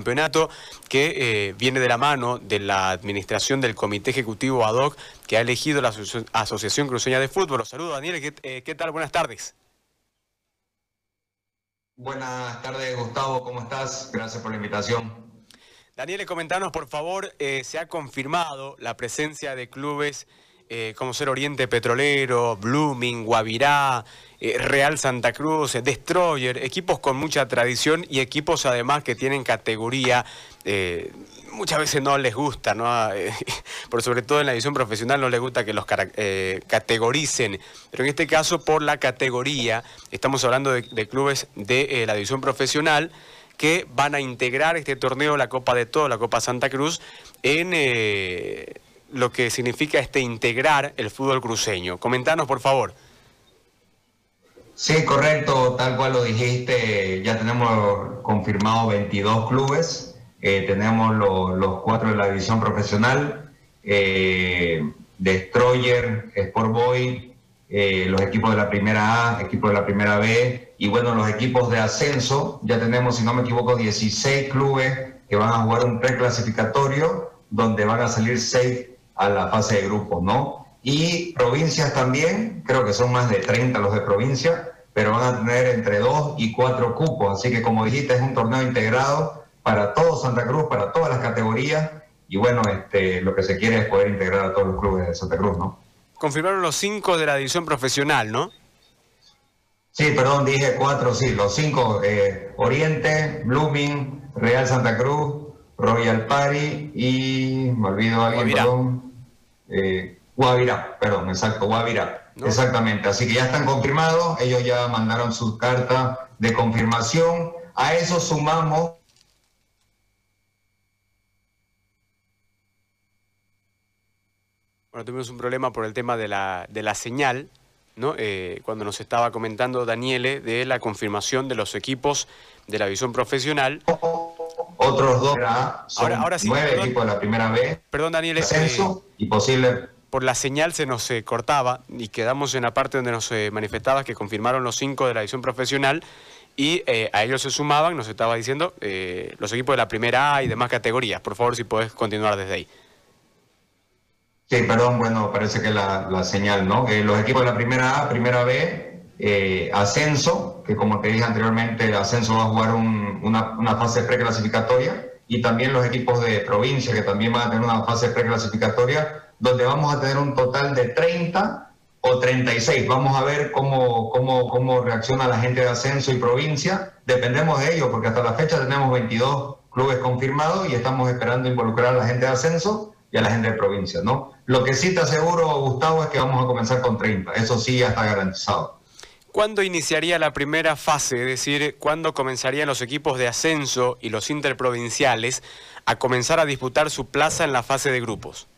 campeonato que eh, viene de la mano de la administración del Comité Ejecutivo ad hoc que ha elegido la Asociación Cruceña de Fútbol. Los saludo, Daniel. Eh, ¿Qué, tal? Buenas tardes. Buenas tardes, Gustavo. ¿Cómo estás? Gracias por la invitación. Daniel, comentanos, por favor, eh, se ha confirmado la presencia de clubes como ser Oriente Petrolero, Blooming, Guavirá, Real Santa Cruz, Destroyer, equipos con mucha tradición y equipos además que tienen categoría. Eh, muchas veces no les gusta, ¿no? Eh, por sobre todo en la división profesional no les gusta que los eh, categoricen, pero en este caso por la categoría, estamos hablando de, de clubes de la división profesional que van a integrar este torneo, la Copa de Todo, la Copa Santa Cruz, en lo que significa este integrar el fútbol cruceño. Comentanos, por favor. Sí, correcto, tal cual lo dijiste, ya tenemos confirmado 22 clubes, eh, tenemos los cuatro de la división profesional, eh, Destroyer, Sport Boy, eh, los equipos de la primera A, equipos de la primera B, y bueno, los equipos de ascenso, ya tenemos, si no me equivoco, 16 clubes que van a jugar un preclasificatorio, donde van a salir 6 a la fase de grupos, ¿no? Y provincias también, creo que son más de 30 los de provincia, pero van a tener entre 2 y 4 cupos. Así que como dijiste, es un torneo integrado para todo Santa Cruz, para todas las categorías. Y bueno, este, lo que se quiere es poder integrar a todos los clubes de Santa Cruz, ¿no? Confirmaron los 5 de la división profesional, ¿no? Sí, perdón, dije 4, sí, los 5, eh, Oriente, Blooming, Real Santa Cruz, Royal Party y, me olvido alguien, perdón, eh, Guavirá, perdón, exacto, Guavirá. Exactamente, así que ya están confirmados, ellos ya mandaron su carta de confirmación. A eso sumamos Bueno, tuvimos un problema por el tema de la, de la señal, ¿no? Eh, cuando nos estaba comentando Daniele de la confirmación de los equipos de la visión profesional. Otros dos, son ahora, sí, nueve equipos de la primera vez. Perdón, Daniele. Ascenso y posible por la señal se nos eh, cortaba y quedamos en la parte donde nos eh, manifestaba que confirmaron los cinco de la edición profesional y eh, a ellos se sumaban, nos estaba diciendo, los equipos de la primera A y demás categorías. Por favor, si puedes continuar desde ahí. Sí, perdón, bueno, parece que la, señal, ¿no? los equipos de la primera A, primera B, ascenso, que como te dije anteriormente, el ascenso va a jugar una, una fase preclasificatoria, y también los equipos de provincia, que también van a tener una fase preclasificatoria donde vamos a tener un total de 30 o 36. Vamos a ver cómo, cómo, cómo reacciona la gente de ascenso y provincia. Dependemos de ello, porque hasta la fecha tenemos 22 clubes confirmados y estamos esperando involucrar a la gente de ascenso y a la gente de provincia, ¿no? Lo que sí te aseguro, Gustavo, es que vamos a comenzar con 30. Eso sí ya está garantizado. ¿Cuándo iniciaría la primera fase? Es decir, ¿cuándo comenzarían los equipos de ascenso y los interprovinciales a comenzar a disputar su plaza en la fase de grupos?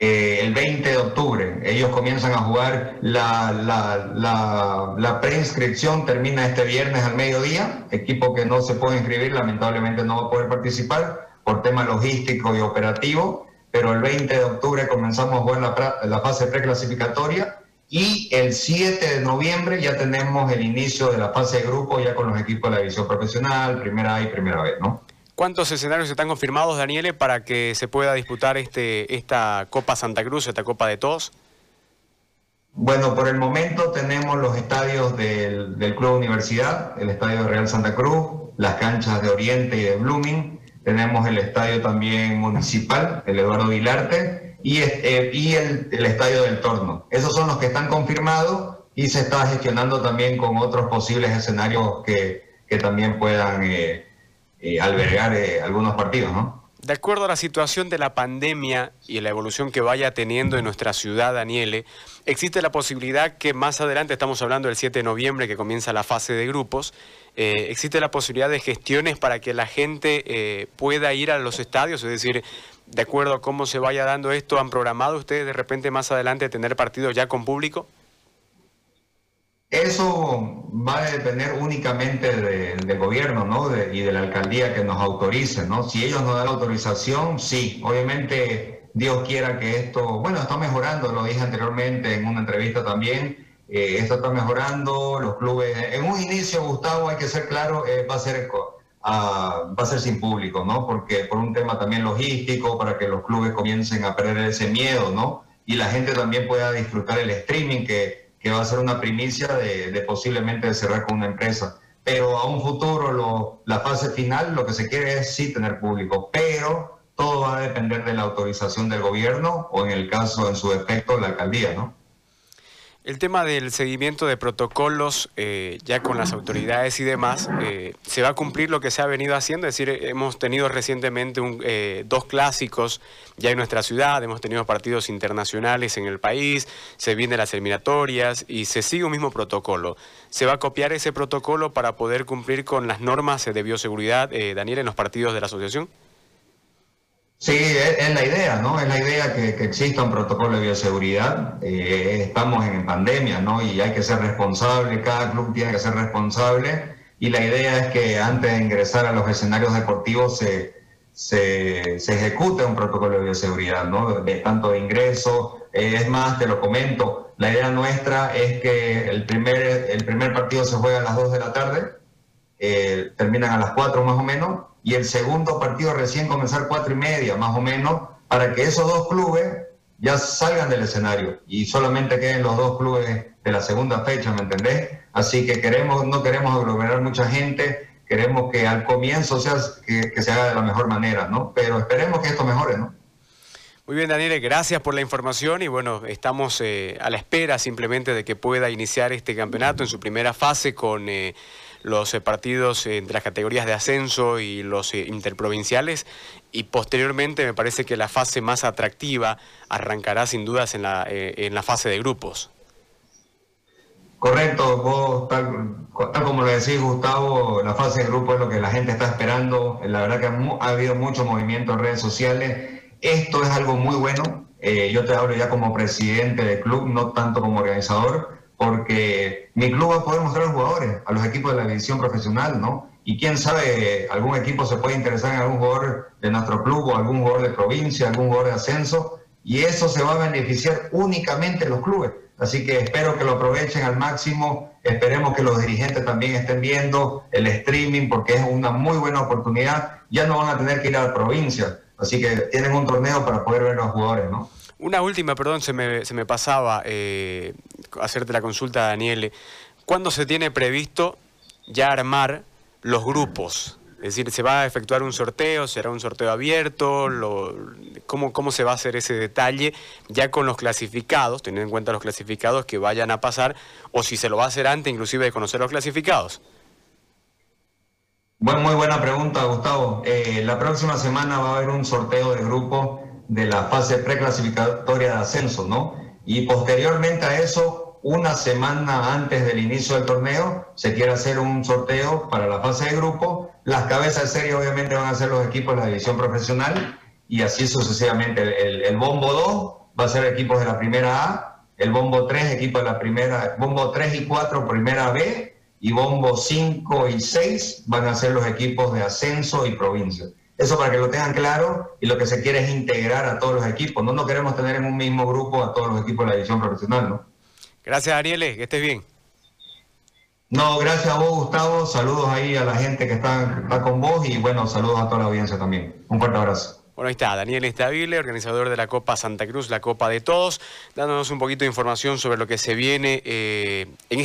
Eh, el 20 de octubre. Ellos comienzan a jugar, la, la, la, preinscripción termina este viernes al mediodía. Equipo que no se puede inscribir lamentablemente no va a poder participar por tema logístico y operativo, pero el 20 de octubre comenzamos a jugar la, la fase preclasificatoria y el 7 de noviembre ya tenemos el inicio de la fase de grupo ya con los equipos de la división profesional, primera A y primera B, ¿no? ¿Cuántos escenarios están confirmados, Daniele, para que se pueda disputar este, esta Copa Santa Cruz, esta Copa de Todos? Bueno, por el momento tenemos los estadios del, Club Universidad, el estadio de Real Santa Cruz, las canchas de Oriente y de Blooming, tenemos el estadio también municipal, el Eduardo Vilarte, y, eh, y el, estadio del Torno. Esos son los que están confirmados y se está gestionando también con otros posibles escenarios que, que también puedan... Eh, eh, albergar eh, algunos partidos, ¿no? De acuerdo a la situación de la pandemia y la evolución que vaya teniendo en nuestra ciudad, Daniele, existe la posibilidad que más adelante, estamos hablando del 7 de noviembre que comienza la fase de grupos, existe la posibilidad de gestiones para que la gente pueda ir a los estadios, es decir, de acuerdo a cómo se vaya dando esto, ¿han programado ustedes de repente más adelante tener partidos ya con público? Eso va a depender únicamente del gobierno ¿no? y de la alcaldía que nos autorice. ¿no? Si ellos nos dan la autorización, sí. Obviamente, Dios quiera que esto, bueno, está mejorando, lo dije anteriormente en una entrevista también. Eh, esto está mejorando, los clubes. En un inicio, Gustavo, hay que ser claro, eh, va a ser va a ser sin público, ¿no? Porque por un tema también logístico, para que los clubes comiencen a perder ese miedo, ¿no? Y la gente también pueda disfrutar el streaming, que, que va a ser una primicia de, de, posiblemente cerrar con una empresa. Pero a un futuro, lo, la fase final, lo que se quiere es sí tener público, pero todo va a depender de la autorización del gobierno o en el caso, en su defecto, la alcaldía, ¿no? El tema del seguimiento de protocolos eh, ya con las autoridades y demás, eh, ¿se va a cumplir lo que se ha venido haciendo? Es decir, hemos tenido recientemente eh, dos clásicos ya en nuestra ciudad, hemos tenido partidos internacionales en el país, se vienen las eliminatorias y se sigue un mismo protocolo. ¿Se va a copiar ese protocolo para poder cumplir con las normas de bioseguridad, Daniel, en los partidos de la asociación? Sí, es, la idea, ¿no? Es la idea que, exista un protocolo de bioseguridad. Eh, estamos en pandemia, ¿no? Y hay que ser responsable, cada club tiene que ser responsable. Y la idea es que antes de ingresar a los escenarios deportivos se, se, ejecute un protocolo de bioseguridad, ¿no? De, tanto de ingreso. Eh, es más, te lo comento, la idea nuestra es que el primer, el primer partido se juega a las 2 de la tarde, eh, terminan a las 4 más o menos, y el segundo partido recién comenzar cuatro y media, más o menos, para que esos dos clubes ya salgan del escenario y solamente queden los dos clubes de la segunda fecha, ¿me entendés? Así que queremos, no queremos aglomerar mucha gente, queremos que al comienzo sea, que, se haga de la mejor manera, ¿no? Pero esperemos que esto mejore, ¿no? Muy bien, Daniel, gracias por la información y bueno, estamos eh, a la espera simplemente de que pueda iniciar este campeonato en su primera fase con... Eh, los eh, partidos entre las categorías de ascenso y los eh, interprovinciales y posteriormente me parece que la fase más atractiva arrancará sin dudas en la, eh, en la fase de grupos. Correcto, vos tal, como lo decís Gustavo, la fase de grupo es lo que la gente está esperando, la verdad que ha, habido mucho movimiento en redes sociales, esto es algo muy bueno, yo te hablo ya como presidente del club, no tanto como organizador, porque mi club va a poder mostrar a los jugadores, a los equipos de la división profesional, ¿no? Y quién sabe, algún equipo se puede interesar en algún jugador de nuestro club o algún jugador de provincia, algún jugador de ascenso, y eso se va a beneficiar únicamente los clubes. Así que espero que lo aprovechen al máximo, esperemos que los dirigentes también estén viendo el streaming porque es una muy buena oportunidad, ya no van a tener que ir a la provincia, así que tienen un torneo para poder ver a los jugadores, ¿no? Una última, perdón, se me, se me pasaba eh, hacerte la consulta, Daniele. ¿Cuándo se tiene previsto ya armar los grupos? Es decir, ¿se va a efectuar un sorteo? ¿Será un sorteo abierto? ¿cómo, ¿Cómo se va a hacer ese detalle ya con los clasificados, teniendo en cuenta los clasificados que vayan a pasar? ¿O si se lo va a hacer antes inclusive de conocer los clasificados? Bueno, muy buena pregunta, Gustavo. Eh, la próxima semana va a haber un sorteo de grupo de la fase preclasificatoria de ascenso, ¿no? Y posteriormente a eso, una semana antes del inicio del torneo, se quiere hacer un sorteo para la fase de grupo. Las cabezas de serie obviamente van a ser los equipos de la división profesional y así sucesivamente. El, bombo 2 va a ser equipos de la primera A, el bombo 3 equipos de la primera, bombo 3 y 4 primera B y bombo 5 y 6 van a ser los equipos de ascenso y provincia. Eso para que lo tengan claro y lo que se quiere es integrar a todos los equipos. No, no queremos tener en un mismo grupo a todos los equipos de la división profesional, ¿no? Gracias, Ariel, que estés bien. No, gracias a vos, Gustavo. Saludos ahí a la gente que está, está con vos y bueno, saludos a toda la audiencia también. Un fuerte abrazo. Bueno, ahí está, Daniel Estabile, organizador de la Copa Santa Cruz, la Copa de Todos, dándonos un poquito de información sobre lo que se viene eh, en este